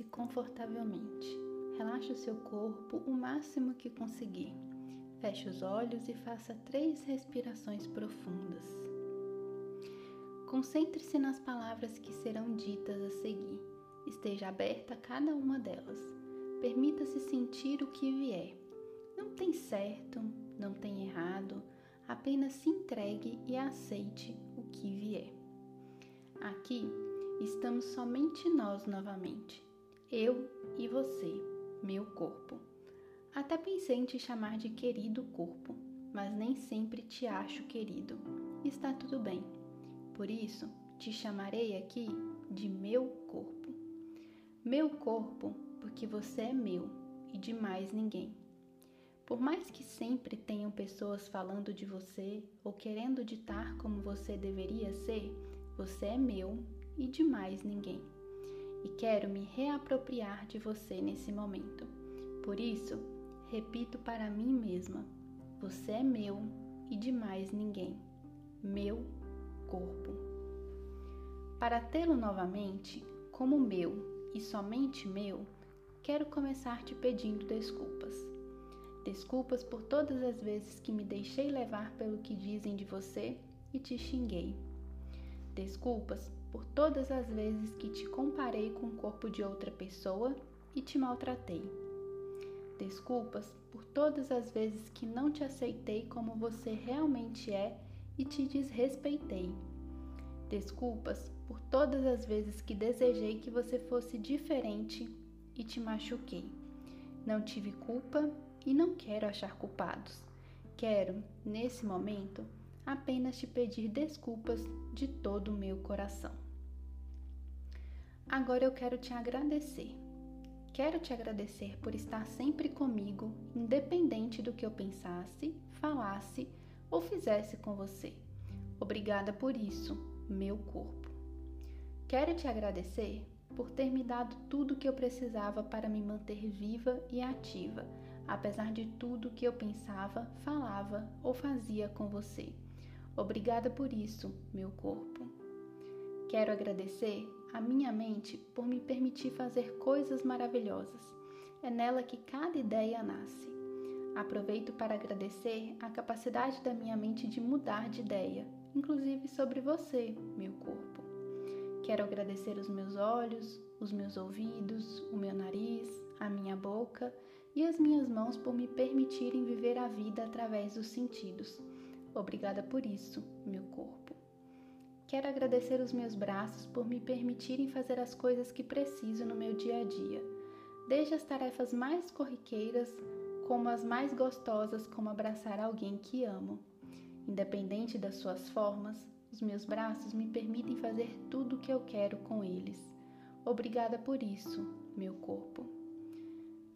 Sente-se confortavelmente. Relaxe o seu corpo o máximo que conseguir. Feche os olhos e faça três respirações profundas. Concentre-se nas palavras que serão ditas a seguir. Esteja aberta a cada uma delas. Permita-se sentir o que vier. Não tem certo, não tem errado, apenas se entregue e aceite o que vier. Aqui estamos somente nós novamente, eu e você, meu corpo. Até pensei em te chamar de querido corpo, mas nem sempre te acho querido. Está tudo bem. Por isso, te chamarei aqui de meu corpo. Meu corpo, porque você é meu e de mais ninguém. Por mais que sempre tenham pessoas falando de você ou querendo ditar como você deveria ser, você é meu e de mais ninguém. E quero me reapropriar de você nesse momento. Por isso, repito para mim mesma: você é meu e de mais ninguém. Meu corpo. Para tê-lo novamente como meu e somente meu, quero começar te pedindo desculpas. Desculpas por todas as vezes que me deixei levar pelo que dizem de você e te xinguei. Desculpas por todas as vezes que te comparei com o corpo de outra pessoa e te maltratei. Desculpas por todas as vezes que não te aceitei como você realmente é e te desrespeitei. Desculpas por todas as vezes que desejei que você fosse diferente e te machuquei. Não tive culpa e não quero achar culpados. Quero, nesse momento, apenas te pedir desculpas de todo o meu coração. Agora eu quero te agradecer. Quero te agradecer por estar sempre comigo, independente do que eu pensasse, falasse ou fizesse com você. Obrigada por isso, meu corpo. Quero te agradecer por ter me dado tudo o que eu precisava para me manter viva e ativa, apesar de tudo que eu pensava, falava ou fazia com você. Obrigada por isso, meu corpo. Quero agradecer a minha mente por me permitir fazer coisas maravilhosas. É nela que cada ideia nasce. Aproveito para agradecer a capacidade da minha mente de mudar de ideia, inclusive sobre você, meu corpo. Quero agradecer os meus olhos, os meus ouvidos, o meu nariz, a minha boca e as minhas mãos por me permitirem viver a vida através dos sentidos. Obrigada por isso, meu corpo. Quero agradecer os meus braços por me permitirem fazer as coisas que preciso no meu dia a dia, desde as tarefas mais corriqueiras como as mais gostosas, como abraçar alguém que amo. Independente das suas formas, os meus braços me permitem fazer tudo o que eu quero com eles. Obrigada por isso, meu corpo.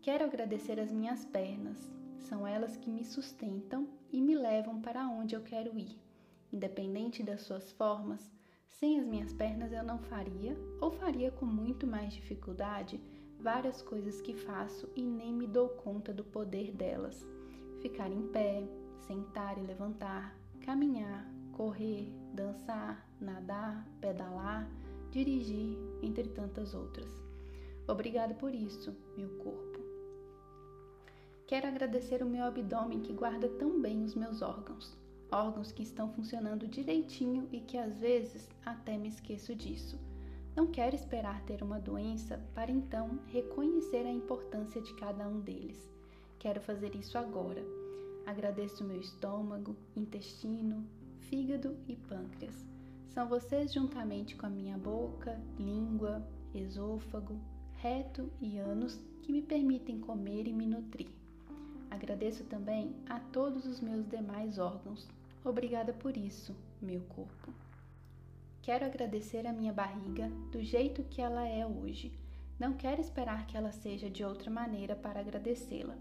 Quero agradecer as minhas pernas, são elas que me sustentam e me levam para onde eu quero ir. Independente das suas formas, sem as minhas pernas eu não faria, ou faria com muito mais dificuldade, várias coisas que faço e nem me dou conta do poder delas. Ficar em pé, sentar e levantar, caminhar, correr, dançar, nadar, pedalar, dirigir, entre tantas outras. Obrigado por isso, meu corpo. Quero agradecer o meu abdômen que guarda tão bem os meus órgãos, órgãos que estão funcionando direitinho e que às vezes até me esqueço disso. Não quero esperar ter uma doença para então reconhecer a importância de cada um deles. Quero fazer isso agora. Agradeço o meu estômago, intestino, fígado e pâncreas. São vocês, juntamente com a minha boca, língua, esôfago, reto e ânus, que me permitem comer e me nutrir. Agradeço também a todos os meus demais órgãos. Obrigada por isso, meu corpo. Quero agradecer a minha barriga do jeito que ela é hoje. Não quero esperar que ela seja de outra maneira para agradecê-la.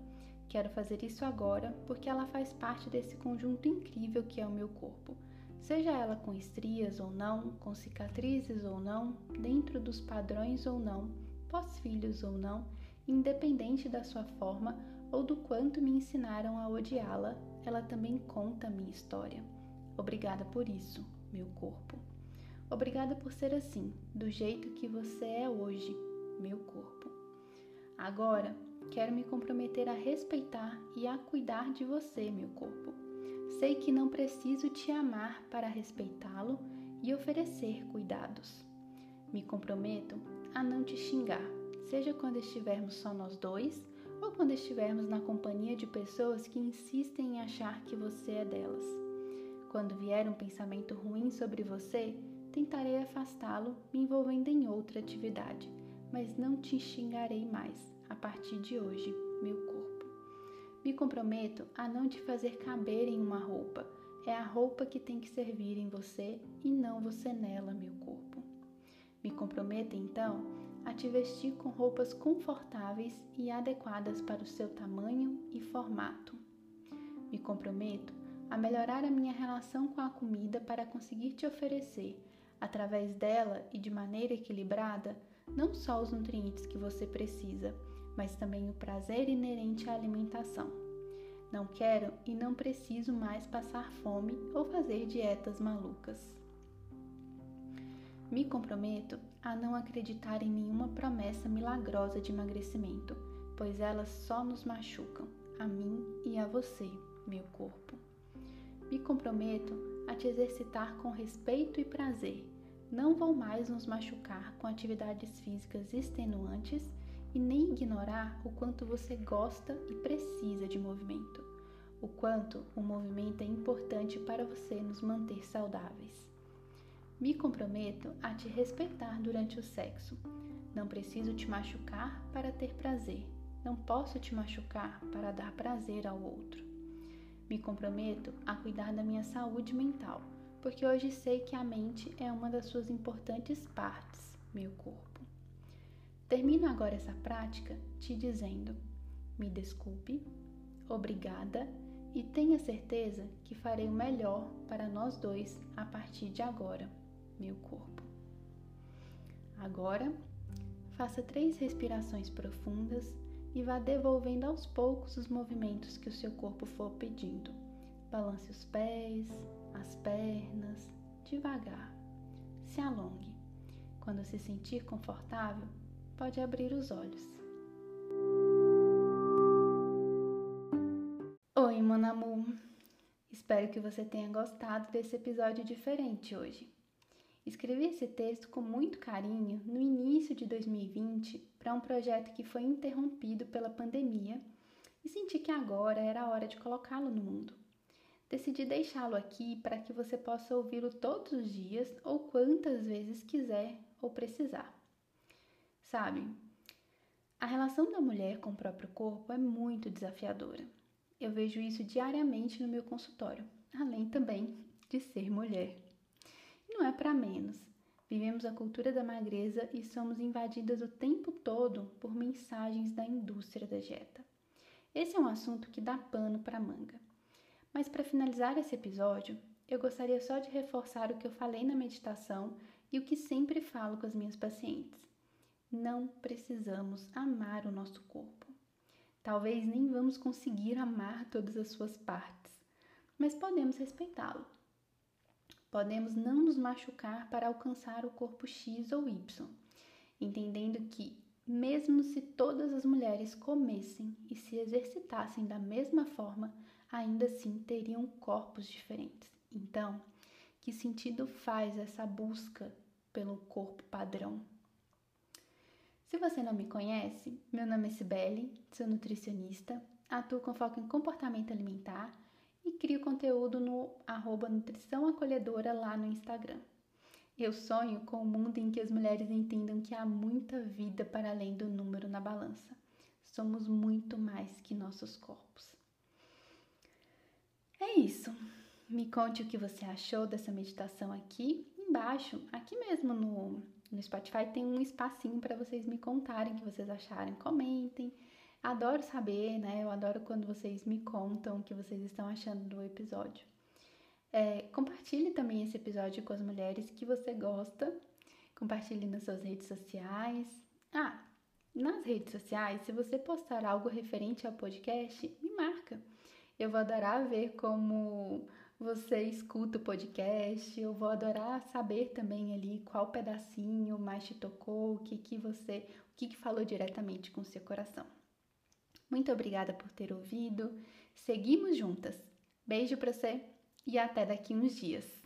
Quero fazer isso agora porque ela faz parte desse conjunto incrível que é o meu corpo. Seja ela com estrias ou não, com cicatrizes ou não, dentro dos padrões ou não, pós-filhos ou não, independente da sua forma, ou do quanto me ensinaram a odiá-la, ela também conta minha história. Obrigada por isso, meu corpo. Obrigada por ser assim, do jeito que você é hoje, meu corpo. Agora, quero me comprometer a respeitar e a cuidar de você, meu corpo. Sei que não preciso te amar para respeitá-lo e oferecer cuidados. Me comprometo a não te xingar, seja quando estivermos só nós dois ou quando estivermos na companhia de pessoas que insistem em achar que você é delas. Quando vier um pensamento ruim sobre você, tentarei afastá-lo me envolvendo em outra atividade, mas não te xingarei mais a partir de hoje, meu corpo. Me comprometo a não te fazer caber em uma roupa. É a roupa que tem que servir em você e não você nela, meu corpo. Me comprometo então a te vestir com roupas confortáveis e adequadas para o seu tamanho e formato. Me comprometo a melhorar a minha relação com a comida para conseguir te oferecer, através dela e de maneira equilibrada, não só os nutrientes que você precisa, mas também o prazer inerente à alimentação. Não quero e não preciso mais passar fome ou fazer dietas malucas. Me comprometo a não acreditar em nenhuma promessa milagrosa de emagrecimento, pois elas só nos machucam, a mim e a você, meu corpo. Me comprometo a te exercitar com respeito e prazer. Não vou mais nos machucar com atividades físicas extenuantes e nem ignorar o quanto você gosta e precisa de movimento, o quanto o movimento é importante para você nos manter saudáveis. Me comprometo a te respeitar durante o sexo. Não preciso te machucar para ter prazer. Não posso te machucar para dar prazer ao outro. Me comprometo a cuidar da minha saúde mental, porque hoje sei que a mente é uma das suas importantes partes, meu corpo. Termino agora essa prática te dizendo: me desculpe, obrigada e tenha certeza que farei o melhor para nós dois a partir de agora, meu corpo. Agora, faça três respirações profundas e vá devolvendo aos poucos os movimentos que o seu corpo for pedindo. Balance os pés, as pernas, devagar. Se alongue. Quando se sentir confortável, pode abrir os olhos. Oi, mon amour! Espero que você tenha gostado desse episódio diferente hoje. Escrevi esse texto com muito carinho no início de 2020 para um projeto que foi interrompido pela pandemia e senti que agora era a hora de colocá-lo no mundo. Decidi deixá-lo aqui para que você possa ouvi-lo todos os dias ou quantas vezes quiser ou precisar. Sabe, a relação da mulher com o próprio corpo é muito desafiadora. Eu vejo isso diariamente no meu consultório, além também de ser mulher. Não é para menos. Vivemos a cultura da magreza e somos invadidas o tempo todo por mensagens da indústria da dieta. Esse é um assunto que dá pano para manga. Mas para finalizar esse episódio, eu gostaria só de reforçar o que eu falei na meditação e o que sempre falo com as minhas pacientes não precisamos amar o nosso corpo. Talvez nem vamos conseguir amar todas as suas partes, mas podemos respeitá-lo. Podemos não nos machucar para alcançar o corpo X ou Y, entendendo que, mesmo se todas as mulheres comessem e se exercitassem da mesma forma, ainda assim teriam corpos diferentes. Então, que sentido faz essa busca pelo corpo padrão? Se você não me conhece, meu nome é Cibele, sou nutricionista, atuo com foco em comportamento alimentar e crio conteúdo no arroba nutrição acolhedora lá no Instagram. Eu sonho com um mundo em que as mulheres entendam que há muita vida para além do número na balança. Somos muito mais que nossos corpos. É isso. Me conte o que você achou dessa meditação aqui embaixo, aqui mesmo no no Spotify tem um espacinho para vocês me contarem o que vocês acharem. Comentem. Adoro saber, né? Eu adoro quando vocês me contam o que vocês estão achando do episódio. É, compartilhe também esse episódio com as mulheres que você gosta. Compartilhe nas suas redes sociais. Ah, nas redes sociais, se você postar algo referente ao podcast, me marca. Eu vou adorar ver como você escuta o podcast. Eu vou adorar saber também ali qual pedacinho mais te tocou, o que que você, o que que falou diretamente com o seu coração. Muito obrigada por ter ouvido. Seguimos juntas. Beijo para você e até daqui uns dias.